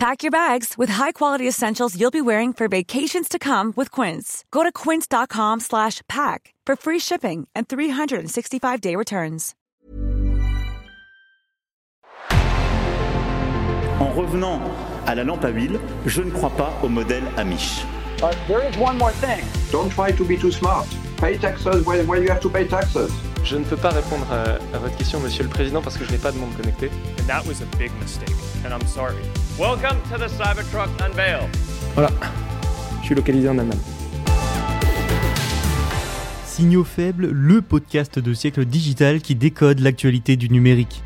Pack your bags with high-quality essentials you'll be wearing for vacations to come with Quince. Go to quince.com slash pack for free shipping and 365-day returns. En revenant à la lampe à huile, je ne crois pas au modèle Amish. But there is one more thing. Don't try to be too smart. Pay taxes when, when you have to pay taxes. Je ne peux pas répondre à, à votre question, Monsieur le Président, parce que je n'ai pas de monde connecté. And that was a big mistake, and I'm sorry. Welcome to the Cybertruck Unveil. Voilà, je suis localisé en Allemagne. Signaux faibles, le podcast de siècle digital qui décode l'actualité du numérique.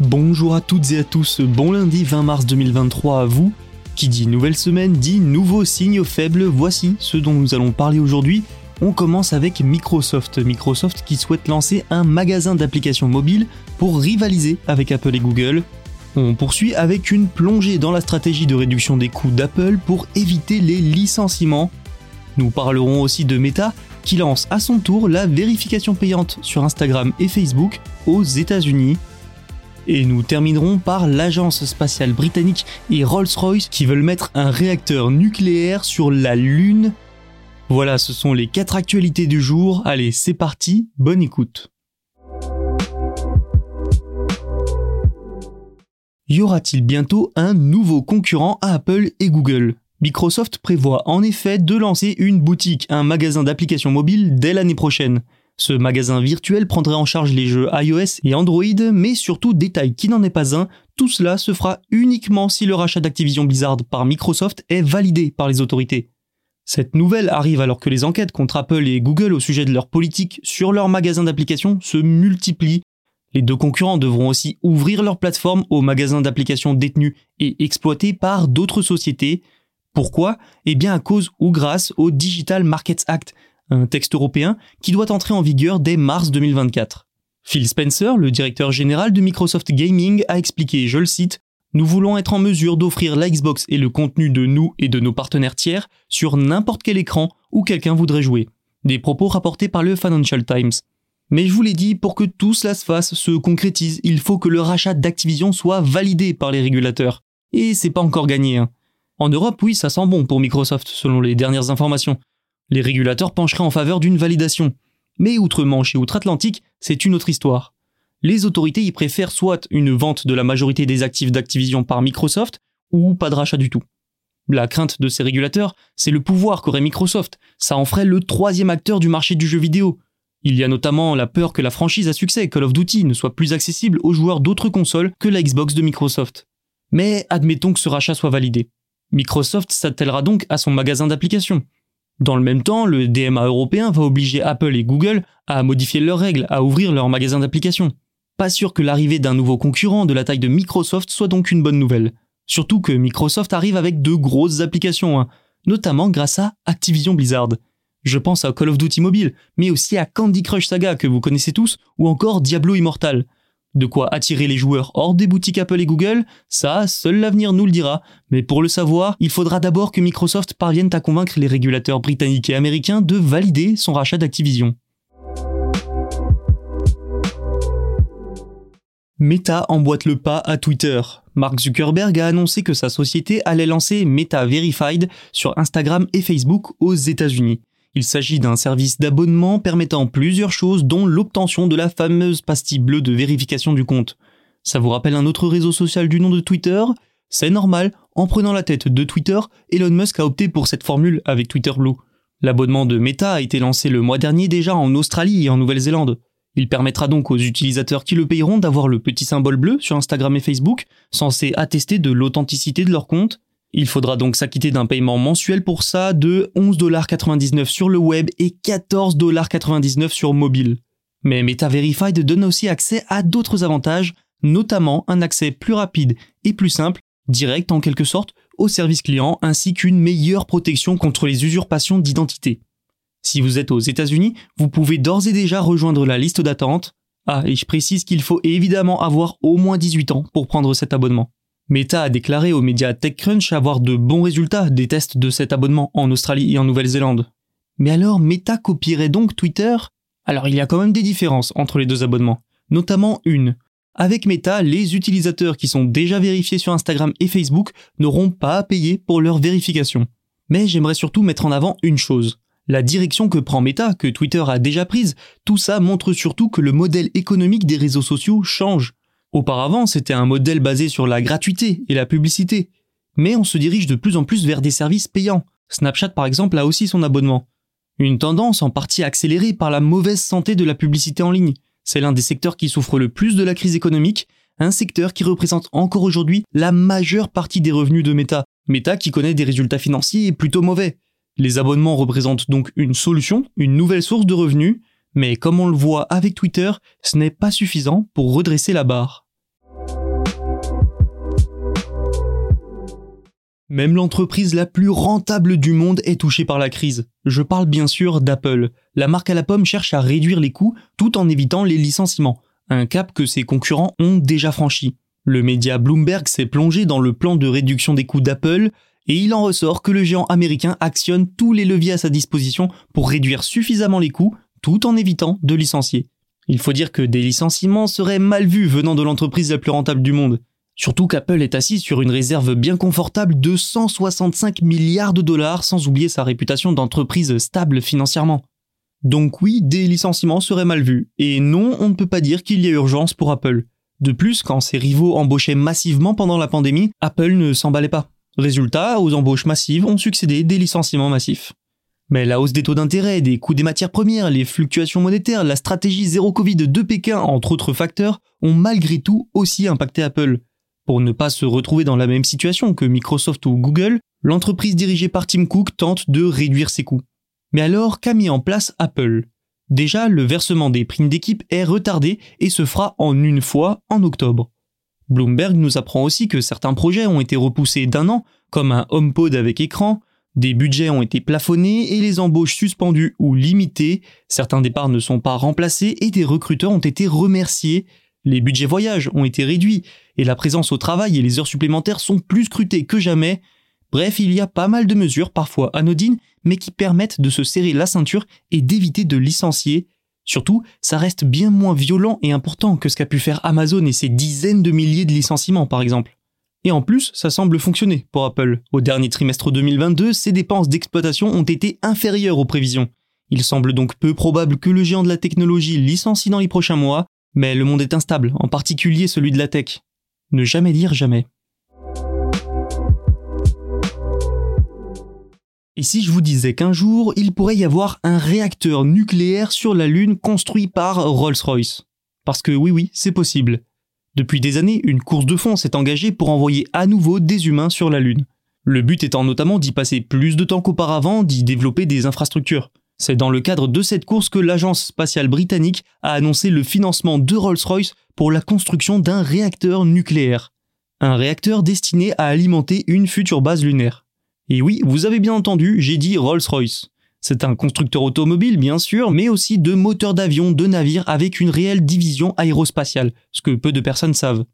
Bonjour à toutes et à tous, bon lundi 20 mars 2023 à vous. Qui dit nouvelle semaine dit nouveaux signaux faibles, voici ce dont nous allons parler aujourd'hui. On commence avec Microsoft. Microsoft qui souhaite lancer un magasin d'applications mobiles pour rivaliser avec Apple et Google. On poursuit avec une plongée dans la stratégie de réduction des coûts d'Apple pour éviter les licenciements. Nous parlerons aussi de Meta qui lance à son tour la vérification payante sur Instagram et Facebook aux États-Unis. Et nous terminerons par l'agence spatiale britannique et Rolls-Royce qui veulent mettre un réacteur nucléaire sur la Lune. Voilà, ce sont les quatre actualités du jour. Allez, c'est parti, bonne écoute. Y aura-t-il bientôt un nouveau concurrent à Apple et Google? Microsoft prévoit en effet de lancer une boutique, un magasin d'applications mobiles dès l'année prochaine. Ce magasin virtuel prendrait en charge les jeux iOS et Android, mais surtout, détail qui n'en est pas un, tout cela se fera uniquement si le rachat d'Activision Blizzard par Microsoft est validé par les autorités. Cette nouvelle arrive alors que les enquêtes contre Apple et Google au sujet de leur politique sur leur magasin d'applications se multiplient. Les deux concurrents devront aussi ouvrir leur plateforme aux magasins d'applications détenus et exploités par d'autres sociétés. Pourquoi? Eh bien à cause ou grâce au Digital Markets Act, un texte européen qui doit entrer en vigueur dès mars 2024. Phil Spencer, le directeur général de Microsoft Gaming, a expliqué, je le cite, Nous voulons être en mesure d'offrir la Xbox et le contenu de nous et de nos partenaires tiers sur n'importe quel écran où quelqu'un voudrait jouer. Des propos rapportés par le Financial Times. Mais je vous l'ai dit, pour que tout cela se fasse, se concrétise, il faut que le rachat d'Activision soit validé par les régulateurs. Et c'est pas encore gagné. Hein. En Europe, oui, ça sent bon pour Microsoft, selon les dernières informations. Les régulateurs pencheraient en faveur d'une validation. Mais outre-Manche et outre-Atlantique, c'est une autre histoire. Les autorités y préfèrent soit une vente de la majorité des actifs d'Activision par Microsoft, ou pas de rachat du tout. La crainte de ces régulateurs, c'est le pouvoir qu'aurait Microsoft. Ça en ferait le troisième acteur du marché du jeu vidéo. Il y a notamment la peur que la franchise à succès Call of Duty ne soit plus accessible aux joueurs d'autres consoles que la Xbox de Microsoft. Mais admettons que ce rachat soit validé. Microsoft s'attellera donc à son magasin d'applications. Dans le même temps, le DMA européen va obliger Apple et Google à modifier leurs règles, à ouvrir leur magasin d'applications. Pas sûr que l'arrivée d'un nouveau concurrent de la taille de Microsoft soit donc une bonne nouvelle. Surtout que Microsoft arrive avec de grosses applications, hein, notamment grâce à Activision Blizzard. Je pense à Call of Duty Mobile, mais aussi à Candy Crush Saga que vous connaissez tous, ou encore Diablo Immortal. De quoi attirer les joueurs hors des boutiques Apple et Google, ça, seul l'avenir nous le dira. Mais pour le savoir, il faudra d'abord que Microsoft parvienne à convaincre les régulateurs britanniques et américains de valider son rachat d'Activision. Meta emboîte le pas à Twitter. Mark Zuckerberg a annoncé que sa société allait lancer Meta Verified sur Instagram et Facebook aux États-Unis. Il s'agit d'un service d'abonnement permettant plusieurs choses dont l'obtention de la fameuse pastille bleue de vérification du compte. Ça vous rappelle un autre réseau social du nom de Twitter? C'est normal, en prenant la tête de Twitter, Elon Musk a opté pour cette formule avec Twitter Blue. L'abonnement de Meta a été lancé le mois dernier déjà en Australie et en Nouvelle-Zélande. Il permettra donc aux utilisateurs qui le payeront d'avoir le petit symbole bleu sur Instagram et Facebook, censé attester de l'authenticité de leur compte. Il faudra donc s'acquitter d'un paiement mensuel pour ça de 11,99$ sur le web et 14,99$ sur mobile. Mais Meta Verified donne aussi accès à d'autres avantages, notamment un accès plus rapide et plus simple, direct en quelque sorte, au service client ainsi qu'une meilleure protection contre les usurpations d'identité. Si vous êtes aux États-Unis, vous pouvez d'ores et déjà rejoindre la liste d'attente. Ah, et je précise qu'il faut évidemment avoir au moins 18 ans pour prendre cet abonnement. Meta a déclaré aux médias TechCrunch avoir de bons résultats des tests de cet abonnement en Australie et en Nouvelle-Zélande. Mais alors Meta copierait donc Twitter? Alors il y a quand même des différences entre les deux abonnements, notamment une. Avec Meta, les utilisateurs qui sont déjà vérifiés sur Instagram et Facebook n'auront pas à payer pour leur vérification. Mais j'aimerais surtout mettre en avant une chose. La direction que prend Meta, que Twitter a déjà prise, tout ça montre surtout que le modèle économique des réseaux sociaux change. Auparavant, c'était un modèle basé sur la gratuité et la publicité. Mais on se dirige de plus en plus vers des services payants. Snapchat par exemple a aussi son abonnement. Une tendance en partie accélérée par la mauvaise santé de la publicité en ligne. C'est l'un des secteurs qui souffre le plus de la crise économique, un secteur qui représente encore aujourd'hui la majeure partie des revenus de Meta. Meta qui connaît des résultats financiers plutôt mauvais. Les abonnements représentent donc une solution, une nouvelle source de revenus, mais comme on le voit avec Twitter, ce n'est pas suffisant pour redresser la barre. Même l'entreprise la plus rentable du monde est touchée par la crise. Je parle bien sûr d'Apple. La marque à la pomme cherche à réduire les coûts tout en évitant les licenciements, un cap que ses concurrents ont déjà franchi. Le média Bloomberg s'est plongé dans le plan de réduction des coûts d'Apple et il en ressort que le géant américain actionne tous les leviers à sa disposition pour réduire suffisamment les coûts tout en évitant de licencier. Il faut dire que des licenciements seraient mal vus venant de l'entreprise la plus rentable du monde. Surtout qu'Apple est assis sur une réserve bien confortable de 165 milliards de dollars sans oublier sa réputation d'entreprise stable financièrement. Donc oui, des licenciements seraient mal vus. Et non, on ne peut pas dire qu'il y a urgence pour Apple. De plus, quand ses rivaux embauchaient massivement pendant la pandémie, Apple ne s'emballait pas. Résultat, aux embauches massives ont succédé des licenciements massifs. Mais la hausse des taux d'intérêt, des coûts des matières premières, les fluctuations monétaires, la stratégie zéro Covid de Pékin, entre autres facteurs, ont malgré tout aussi impacté Apple. Pour ne pas se retrouver dans la même situation que Microsoft ou Google, l'entreprise dirigée par Tim Cook tente de réduire ses coûts. Mais alors, qu'a mis en place Apple? Déjà, le versement des primes d'équipe est retardé et se fera en une fois en octobre. Bloomberg nous apprend aussi que certains projets ont été repoussés d'un an, comme un HomePod avec écran, des budgets ont été plafonnés et les embauches suspendues ou limitées, certains départs ne sont pas remplacés et des recruteurs ont été remerciés, les budgets voyage ont été réduits et la présence au travail et les heures supplémentaires sont plus scrutées que jamais. Bref, il y a pas mal de mesures, parfois anodines, mais qui permettent de se serrer la ceinture et d'éviter de licencier. Surtout, ça reste bien moins violent et important que ce qu'a pu faire Amazon et ses dizaines de milliers de licenciements, par exemple. Et en plus, ça semble fonctionner pour Apple. Au dernier trimestre 2022, ses dépenses d'exploitation ont été inférieures aux prévisions. Il semble donc peu probable que le géant de la technologie licencie dans les prochains mois, mais le monde est instable, en particulier celui de la tech. Ne jamais dire jamais. Et si je vous disais qu'un jour, il pourrait y avoir un réacteur nucléaire sur la Lune construit par Rolls-Royce? Parce que oui, oui, c'est possible. Depuis des années, une course de fond s'est engagée pour envoyer à nouveau des humains sur la Lune. Le but étant notamment d'y passer plus de temps qu'auparavant, d'y développer des infrastructures. C'est dans le cadre de cette course que l'agence spatiale britannique a annoncé le financement de Rolls-Royce pour la construction d'un réacteur nucléaire. Un réacteur destiné à alimenter une future base lunaire. Et oui, vous avez bien entendu, j'ai dit Rolls-Royce. C'est un constructeur automobile, bien sûr, mais aussi de moteurs d'avion, de navires avec une réelle division aérospatiale, ce que peu de personnes savent.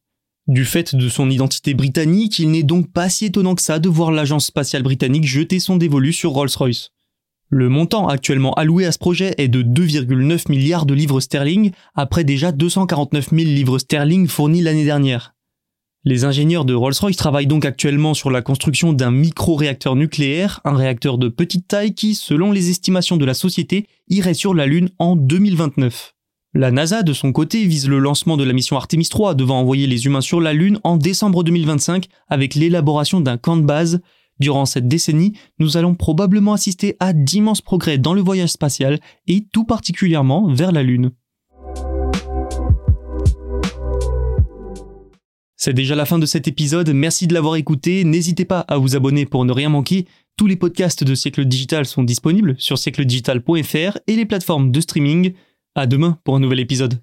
Du fait de son identité britannique, il n'est donc pas si étonnant que ça de voir l'agence spatiale britannique jeter son dévolu sur Rolls-Royce. Le montant actuellement alloué à ce projet est de 2,9 milliards de livres sterling, après déjà 249 000 livres sterling fournis l'année dernière. Les ingénieurs de Rolls-Royce travaillent donc actuellement sur la construction d'un micro-réacteur nucléaire, un réacteur de petite taille qui, selon les estimations de la société, irait sur la Lune en 2029. La NASA, de son côté, vise le lancement de la mission Artemis 3 devant envoyer les humains sur la Lune en décembre 2025 avec l'élaboration d'un camp de base Durant cette décennie, nous allons probablement assister à d'immenses progrès dans le voyage spatial et tout particulièrement vers la Lune. C'est déjà la fin de cet épisode, merci de l'avoir écouté, n'hésitez pas à vous abonner pour ne rien manquer, tous les podcasts de Siècle Digital sont disponibles sur siècledigital.fr et les plateformes de streaming. À demain pour un nouvel épisode.